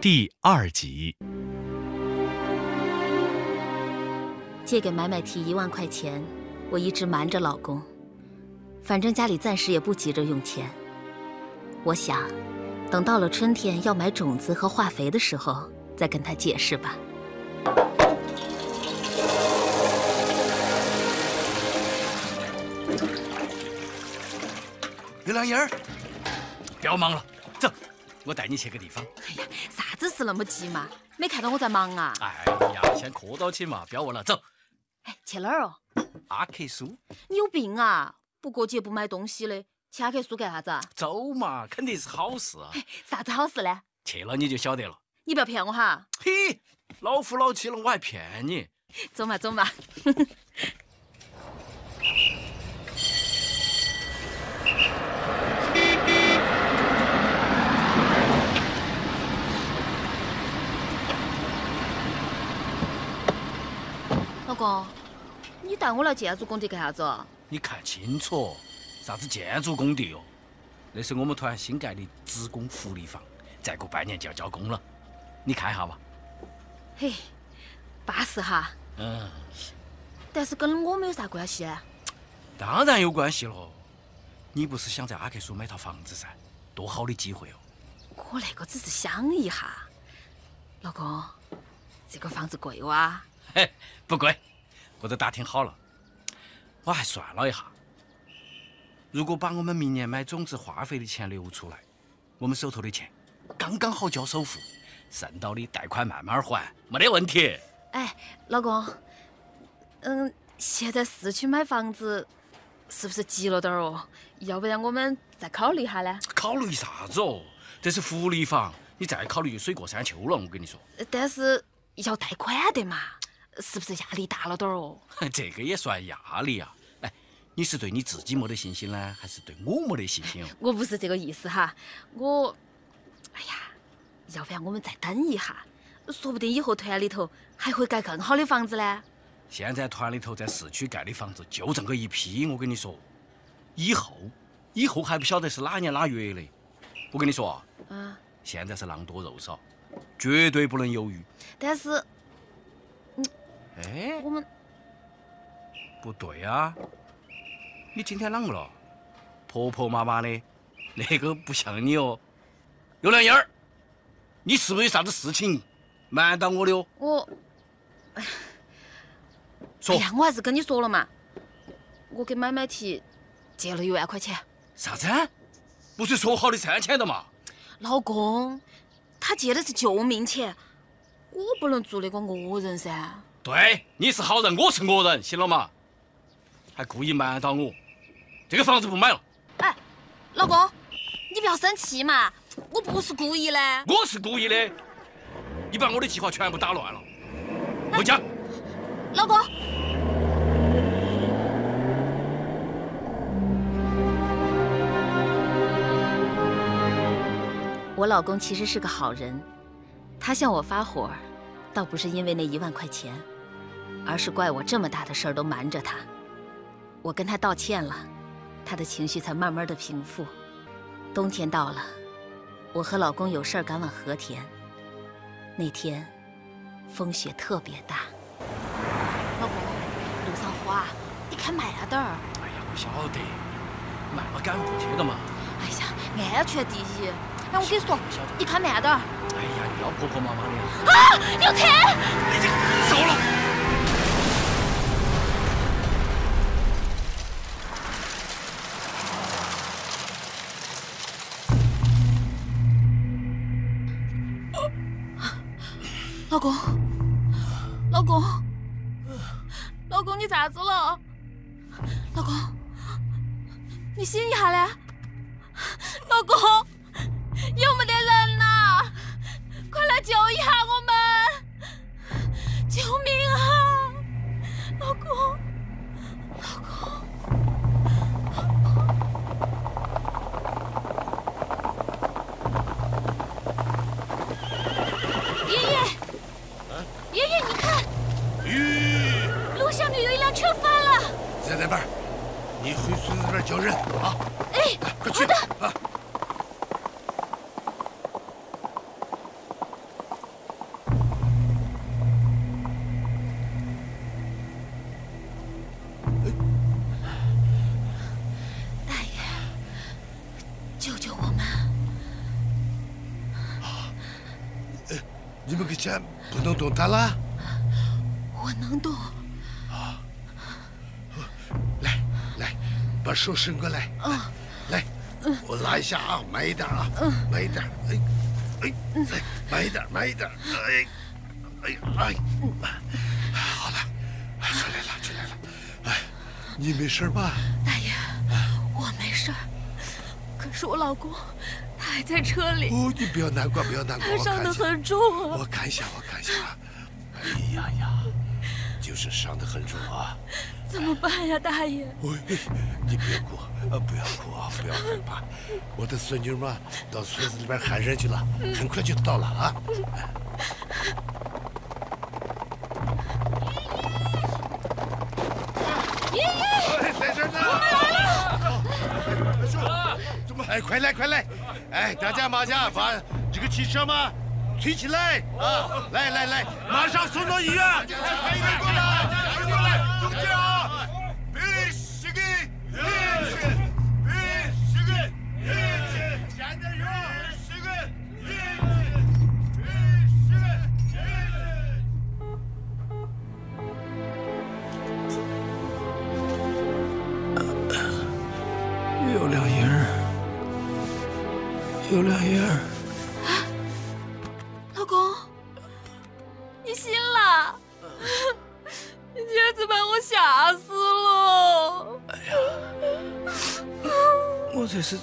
第二集。借给买买提一万块钱，我一直瞒着老公，反正家里暂时也不急着用钱。我想，等到了春天要买种子和化肥的时候，再跟他解释吧。刘亮英儿，不要忙了，走，我带你去个地方。哎呀，啥子事那么急嘛？没看到我在忙啊？哎呀，先客到起嘛，不要问了，走。哎，去哪儿哦？阿克苏。你有病啊？不过节不买东西的，去阿克苏干啥子啊？走嘛，肯定是好事。啥子好事呢？去了你就晓得了。你不要骗我哈。嘿，老夫老妻了，我还骗你？走嘛，走嘛。公，你带我来建筑工地干啥子？你看清楚，啥子建筑工地哟？那是我们团新盖的职工福利房，再过半年就要交工了。你看一下吧。嘿，巴适哈。嗯。但是跟我们有啥关系？当然有关系喽。你不是想在阿克苏买套房子噻？多好的机会哦！我那个只是想一下。老公，这个房子贵哇？嘿，不贵，我都打听好了。我还算了一下，如果把我们明年买种子化肥的钱留出来，我们手头的钱刚刚好交首付，剩到的贷款慢慢还，没得问题。哎，老公，嗯，现在市区买房子是不是急了点哦？要不然我们再考虑一下呢？考虑啥子哦？这是福利房，你再考虑就水过山丘了。我跟你说。但是要贷款的嘛。是不是压力大了点儿哦？这个也算压力啊！哎，你是对你自己没得信心呢，还是对我没得信心哦？我不是这个意思哈，我，哎呀，要不然我们再等一下，说不定以后团里头还会盖更好的房子呢。现在团里头在市区盖的房子就这么一批，我跟你说，以后，以后还不晓得是哪年哪月嘞。我跟你说啊，啊，现在是狼多肉少，绝对不能犹豫。但是。哎，我们不对啊！你今天啷个了？婆婆妈妈的，那个不像你哦。刘亮英儿，你是不是有啥子事情瞒到我的哦？我，说，哎呀，我还是跟你说了嘛，我给买买提借了一万块钱。啥子？不是说好的三千的嘛？老公，他借的是救命钱，我不能做那个恶人噻。对，你是好人，我是恶人，行了嘛？还故意瞒到我，这个房子不买了。哎，老公，你不要生气嘛，我不是故意的。我是故意的，你把我的计划全部打乱了。回家。老公。我老公其实是个好人，他向我发火，倒不是因为那一万块钱。而是怪我这么大的事儿都瞒着他，我跟他道歉了，他的情绪才慢慢的平复。冬天到了，我和老公有事儿赶往和田。那天，风雪特别大。老公，路上滑，你开慢点儿。哎呀，不晓得，慢了赶不去的嘛。哎呀，安全第一。哎，我跟你说，你开慢点儿。哎呀，你要婆婆妈妈的。啊，有车！已经走了。老公，老公，老公，你咋子了？老公，你醒一下嘞！老公，在那边你回村子那边叫人啊。哎快去大爷救救我们你们给钱不能动他了我能动。把手伸过来。啊，来，我拉一下啊，慢一点啊，慢一点。哎哎，来，慢一点，慢一点。哎哎哎，好了，出来了，出来了。哎，你没事吧？大爷，我没事儿。可是我老公，他还在车里，哦，你不要难过，不要难过，他伤得。很重啊。我看一下，我看一下。哎呀呀，就是伤得很重啊。怎么办呀，大爷？喂，你别哭，啊，不要哭啊，不要害怕。我的孙女嘛，到村子里边喊人去了，很快就到了啊。爷爷，在这呢。我们来了。哎，快来，快来！哎，大家马上把这个汽车嘛推起来啊！来来来，马上送到医院。快一点过来，有两样儿，有两样儿。老公，你醒了？你简直把我吓死了！哎呀我这是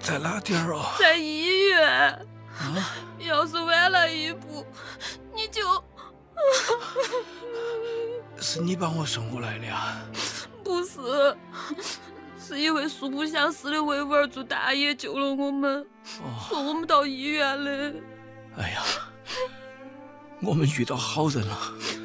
在哪点儿啊？在医院，啊，要是晚了一步，你就是你把我送过来的啊？不是，是一位素不相识的维吾尔族大爷救了我们，哦，送我们到医院的。哎呀，我们遇到好人了。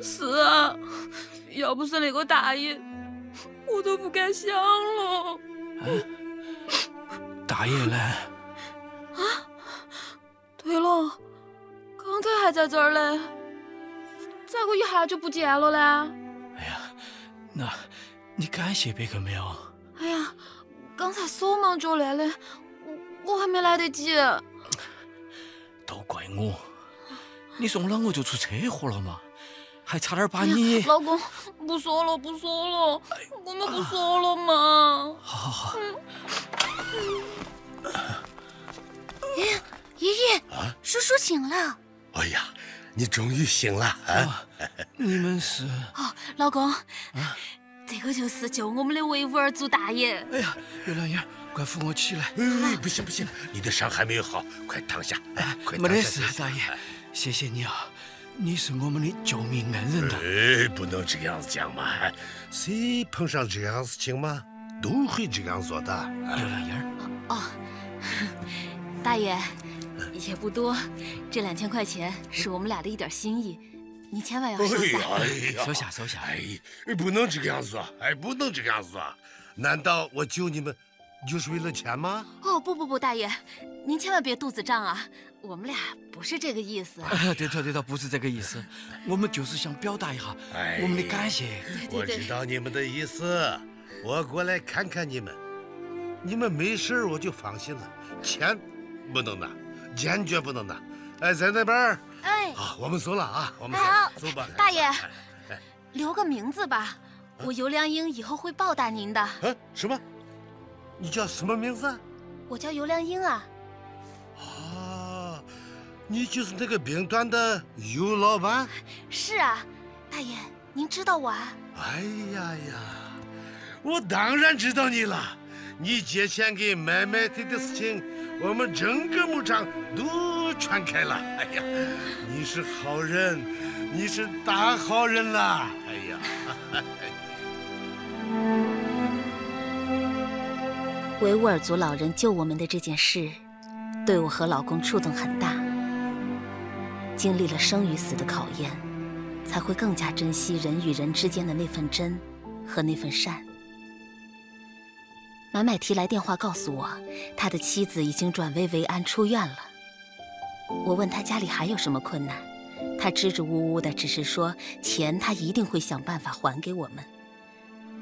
是啊，要不是那个大爷，我都不敢想了。大爷呢？对了，刚才还在这儿嘞，咋个一下就不见了呢？哎呀，那你感谢别个没有？刚才手忙脚乱的，我我还没来得及。都怪我，你送了我就出车祸了嘛，还差点把你……老公，不说了，不说了，我们不说了嘛。好好好，爷爷，叔叔醒了。哎呀，你终于醒了啊！啊你们是？哦，老公，这个就是救我们的维吾尔族大爷。哎呀，月亮爷，快扶我起来！哎，不行不行，你的伤还没有好，快躺下，哎，快没得躺下事，大爷，谢谢你啊，你是我们的救命恩人呐。哎，不能这样子讲嘛！谁碰上这样事情嘛，都会这样做的。月亮爷，哦，大爷，也不多，这两千块钱是我们俩的一点心意，你千万要收下。哎呀，收下收下。哎，不能这个样子啊！哎，不能这个样子啊！难道我救你们就是为了钱吗？哦，不不不，大爷，您千万别肚子胀啊，我们俩不是这个意思。啊，对头对头，不是这个意思，我们就是想表达一下哎我们的感谢。我知道你们的意思，我过来看看你们，你们没事儿我就放心了。钱不能拿，坚决不能拿。哎，在那边儿哎，好，我们走了啊，我们走走吧。大爷哎留个名字吧，我尤良英以后会报答您的。嗯，什么？你叫什么名字啊？我叫尤良英啊。啊，你就是那个冰端的尤老板？是啊，大爷，您知道我啊？哎呀呀，我当然知道你了。你借钱给买卖地的事情，我们整个牧场都传开了。哎呀，你是好人，你是大好人啦！哎呀，维吾尔族老人救我们的这件事，对我和老公触动很大。经历了生与死的考验，才会更加珍惜人与人之间的那份真和那份善。买买提来电话告诉我，他的妻子已经转危为安出院了。我问他家里还有什么困难，他支支吾吾的，只是说钱他一定会想办法还给我们。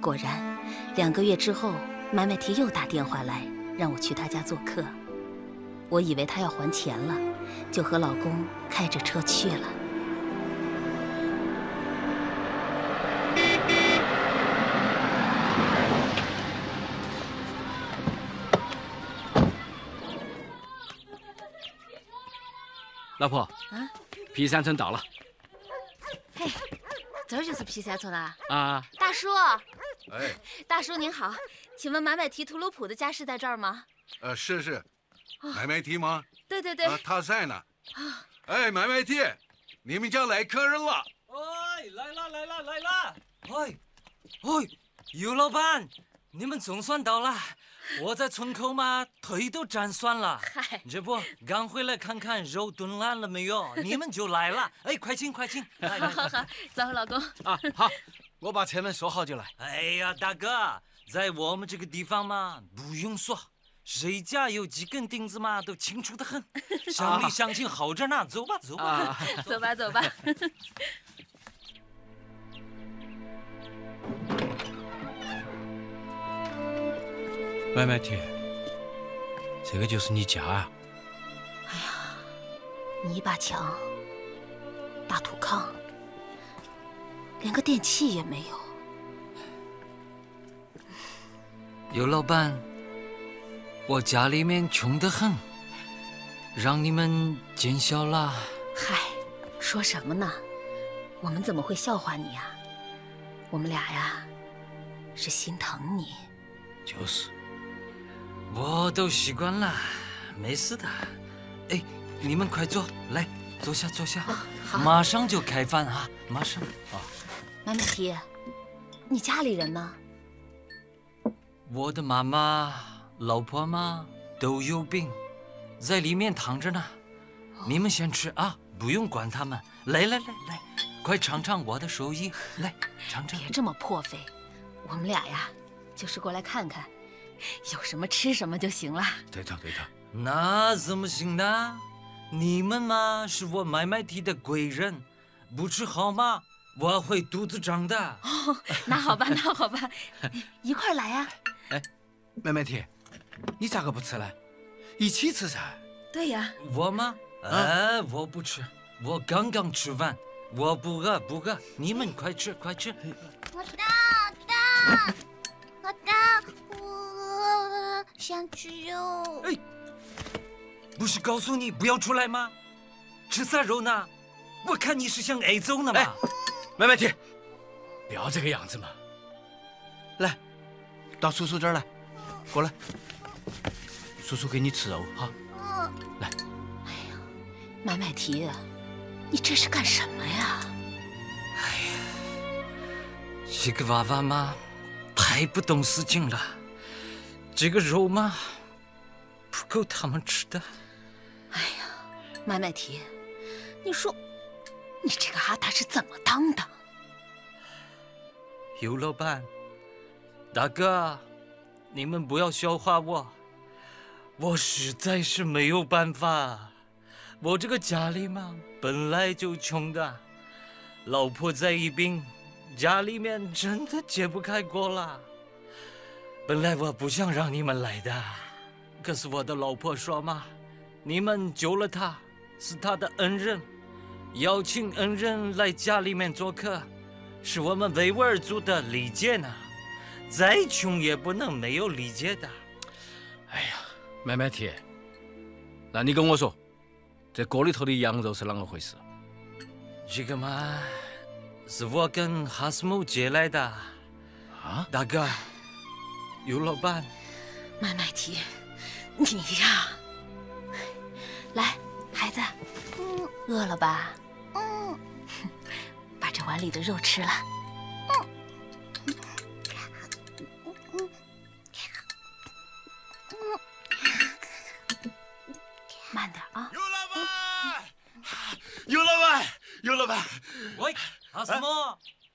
果然，两个月之后，买买提又打电话来，让我去他家做客。我以为他要还钱了，就和老公开着车去了。老婆，啊，皮山村到了嘿，这儿就是皮山村啊！啊！大叔，哎，大叔您好，请问买买提图鲁普的家是在这儿吗？呃，是是，买买提吗？对对对，啊，他在呢。啊哎，买买提，你们家来客人了。哎，来啦来啦来啦！哎，哎，尤老板，你们总算到了。我在村口嘛，腿都站酸了。嗨，这不刚回来看看肉炖烂了没有，你们就来了。哎，快请快请。来来来好好，走，老公。啊，好，我把车门锁好就来。哎呀，大哥，在我们这个地方嘛，不用锁，谁家有几根钉子嘛，都清楚的很。乡里乡亲好着呢，走吧走吧。啊，走吧，走吧。买买提，这个就是你家啊？哎呀泥巴墙，大土炕，连个电器也没有。有老板，我家里面穷得很，让你们见笑了。嗨，说什么呢？我们怎么会笑话你呀？我们俩呀，是心疼你。就是。我都习惯了，没事的。哎，你们快坐，来坐下坐下，好，马上就开饭啊，马上。买买提，你家里人呢？我的妈妈、老婆嘛都有病，在里面躺着呢。你们先吃啊，不用管他们。来来来来，快尝尝我的手艺，来尝尝别。这么破费，我们俩呀，就是过来看看，有什么吃什么就行了。对头对头。那怎么行呢？你们嘛是我买卖提的贵人，不吃好吗？我会肚子胀的。那好吧，那好吧，一块儿来呀。买买提，你咋个不吃呢？一起吃噻。对呀，我吗？哎，我不吃，我刚刚吃完，我不饿不饿。你们快吃快吃。老大，大，老大，我想吃肉。哎，不是告诉你不要出来吗？吃啥肉呢？我看你是想挨揍呢嘛。哎买买提，不要这个样子嘛。来，到叔叔这儿来，过来，叔叔给你吃肉哈。嗯，买买提，你这是干什么呀？这个娃娃嘛，太不懂事情了。这个肉嘛，不够他们吃的。哎呀买买提，你说你这个阿达是怎么当的？尤老板，大哥，你们不要笑话我，我实在是没有办法。我这个家里嘛，本来就穷的，老婆在一病，家里面真的揭不开锅了。本来我不想让你们来的，可是我的老婆说嘛，你们救了她，是她的恩人，邀请恩人来家里面做客。是我们维吾尔族的礼节呢，再穷也不能没有礼节的。哎呀，买买提，那你跟我说，这锅里头的羊肉是啷个回事？这个嘛，是我跟哈斯姆借来的。啊？大哥，尤老板，麦麦提，你呀，来，孩子，嗯饿了吧？嗯，把这碗里的肉吃了。慢点啊！尤老板，尤老板，尤老板，喂，阿斯姆，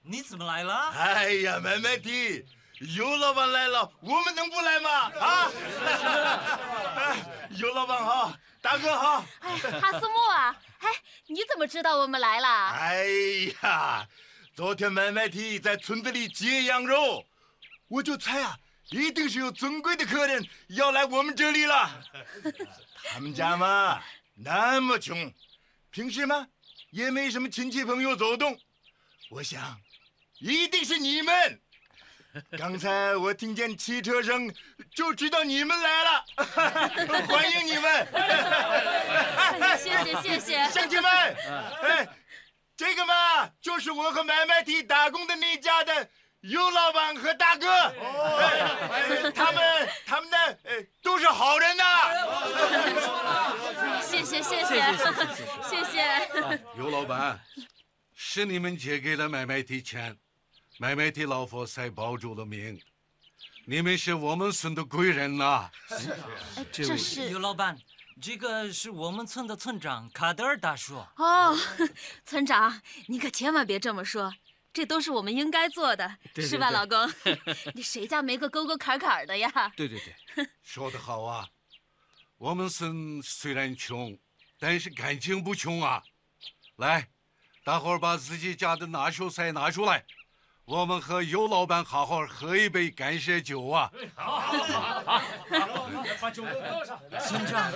你怎么来了？哎呀，麦麦提，尤老板来了，我们能不来吗？啊！哎尤老板好，大哥好。哎，哈斯木啊，哎，你怎么知道我们来了？哎呀，昨天买买提在村子里接羊肉，我就猜啊，一定是有尊贵的客人要来我们这里了。他们家嘛，那么穷，平时嘛也没什么亲戚朋友走动。我想，一定是你们。刚才我听见汽车声，就知道你们来了，欢迎你们。谢谢谢谢。乡亲们，哎，这个嘛，就是我和买卖地打工的那家的尤老板和大哥。哎他们他们呢，呃，都是好人呐。谢谢谢谢谢谢。尤老板，是你们借给了买卖地钱，买卖地老佛才保住了命。你们是我们村的贵人呐、是这是尤老板，这个是我们村的村长卡德尔大叔。哦，村长，你可千万别这么说，这都是我们应该做的，是吧，老公？你谁家没个沟沟坎坎的呀？对对对，说得好啊！我们村虽然穷，但是感情不穷啊。来，大伙儿把自己家的拿手菜拿出来，我们和尤老板好好喝一杯感谢酒啊！好，好，好，把酒喝上村长，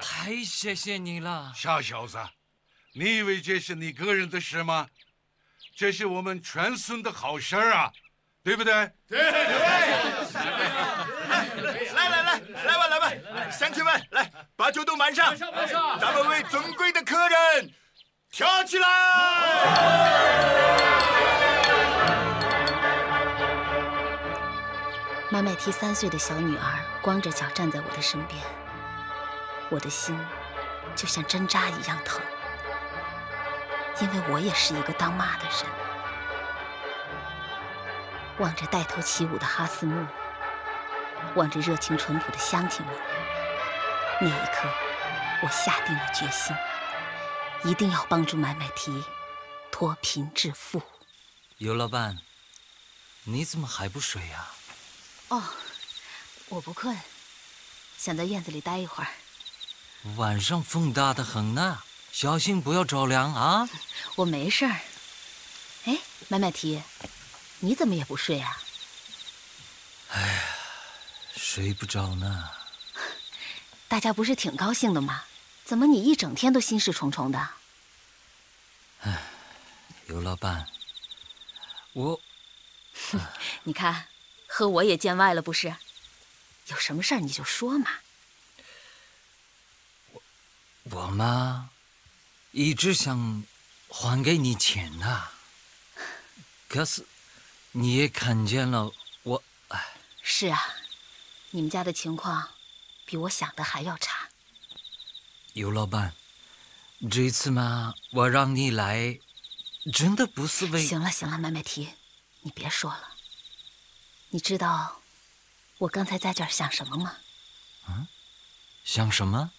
太谢谢你了。傻小子，你以为这是你个人的事吗？这是我们全村的好事儿啊，对不对？来来来，来吧来吧，乡亲们，来把酒都满上，咱们为尊贵的客人跳起来！买买提三岁的小女儿光着脚站在我的身边，我的心就像针扎一样疼，因为我也是一个当妈的人。望着带头起舞的哈斯木，望着热情淳朴的乡亲们，那一刻，我下定了决心，一定要帮助买买提脱贫致富。尤老板，你怎么还不睡呀、哦，我不困，想在院子里待一会儿。晚上风大的很呢，小心不要着凉啊！我没事儿。哎，买买提，你怎么也不睡啊？睡不着呢。大家不是挺高兴的吗？怎么你一整天都心事重重的？哎尤老板，我 你看，和我也见外了不是？有什么事儿你就说嘛。我我妈，一直想还给你钱呐、可是你也看见了，我是啊，你们家的情况比我想的还要差。尤老板，这次嘛，我让你来，真的不是为行了行了，买买提，你别说了。你知道我刚才在这儿想什么吗？嗯想什么？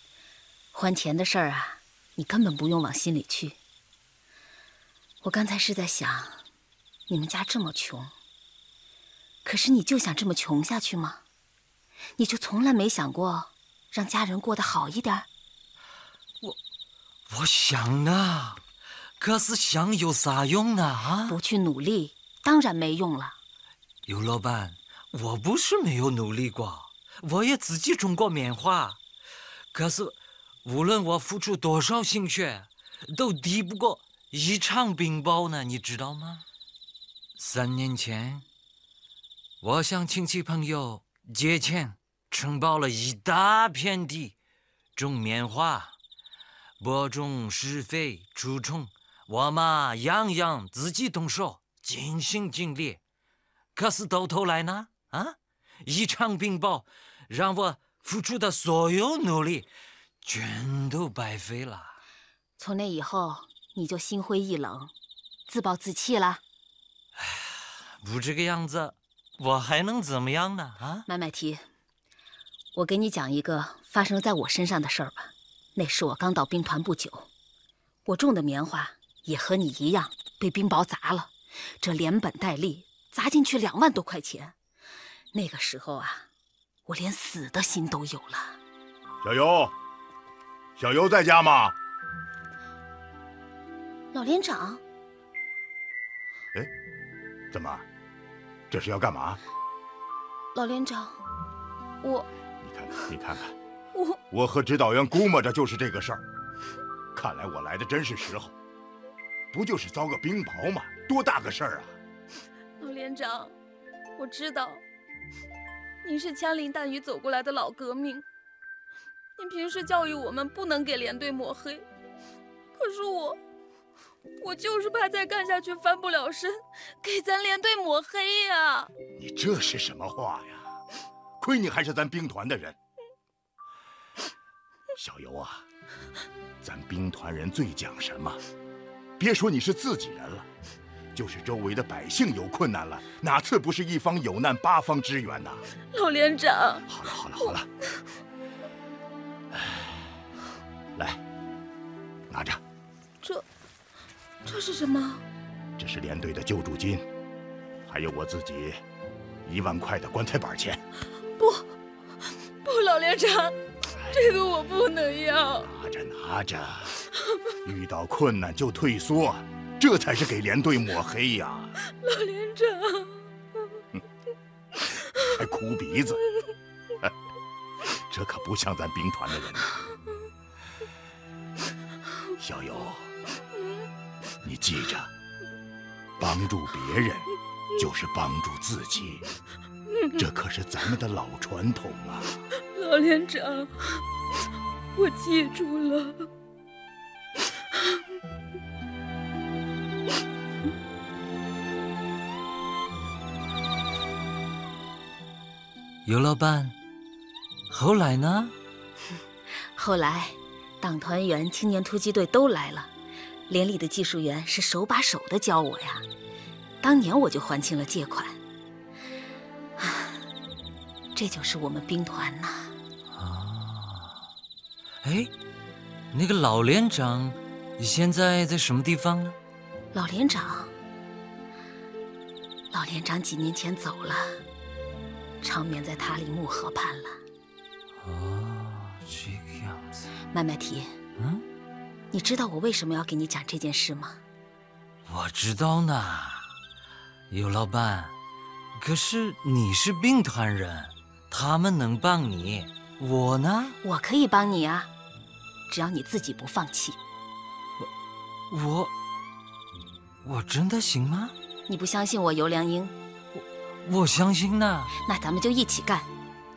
还钱的事儿啊，你根本不用往心里去。我刚才是在想，你们家这么穷，可是你就想这么穷下去吗？你就从来没想过让家人过得好一点我？我想呢，可是想有啥用呢？啊，不去努力，当然没用了。尤老板，我不是没有努力过，我也自己种过棉花，可是无论我付出多少心血，都抵不过一场冰雹呢，你知道吗？三年前，我向亲戚朋友借钱，承包了一大片地，种棉花，播种、施肥、除虫，我嘛样样自己动手，尽心尽力。可是到头来呢？啊，一场冰雹让我付出的所有努力全都白费了。从那以后，你就心灰意冷，自暴自弃了。不这个样子，我还能怎么样呢？啊，麦麦提，我给你讲一个发生在我身上的事儿吧。那是我刚到兵团不久，我种的棉花也和你一样被冰雹砸了，这连本带利砸进去两万多块钱。那个时候啊，我连死的心都有了。小尤，小尤在家吗？老连长，哎怎么？这是要干嘛？老连长，我你看看，你看看，我我和指导员估摸着就是这个事儿。看来我来的真是时候，不就是遭个冰雹吗？多大个事儿啊！连长，我知道您是枪林弹雨走过来的老革命，您平时教育我们不能给连队抹黑，可是我，我就是怕再干下去翻不了身，给咱连队抹黑呀！你这是什么话呀？亏你还是咱兵团的人。小游啊，咱兵团人最讲什么？别说你是自己人了，就是周围的百姓有困难了，哪次不是一方有难八方支援呐？老连长，好了好了好了，来，拿着，这这是什么？这是连队的救助金，还有我自己一万块的棺材板钱。不，不，老连长，这个我不能要。拿着拿着，遇到困难就退缩，这才是给连队抹黑呀！老连长，还哭鼻子，这可不像咱兵团的人呐。小友，你记着，帮助别人就是帮助自己，这可是咱们的老传统啊！老连长，我记住了。尤老板，后来呢？后来，党团员、青年突击队都来了，连里的技术员是手把手的教我呀。当年我就还清了借款。啊，这就是我们兵团呐。啊哎，那个老连长现在在什么地方呢？老连长，老连长几年前走了，长眠在塔里木河畔了。哦，这个样子。麦麦提，嗯，你知道我为什么要给你讲这件事吗？我知道呢，尤老板。可是你是兵团人，他们能帮你，我呢？我可以帮你啊，只要你自己不放弃。我，我真的行吗？你不相信我，尤良英？我相信呢。那咱们就一起干，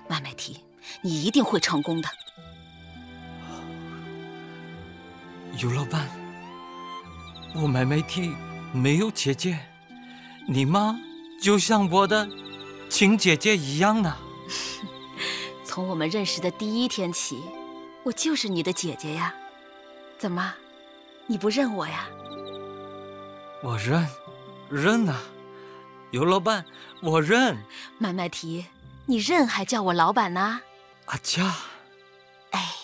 麦麦提，你一定会成功的。尤老板，我麦麦提没有姐姐，你妈就像我的亲姐姐一样呢。从我们认识的第一天起，我就是你的姐姐呀。怎么，你不认我呀？我认，认呐、尤老板，我认。麦麦提，你认还叫我老板呢？阿加，哎。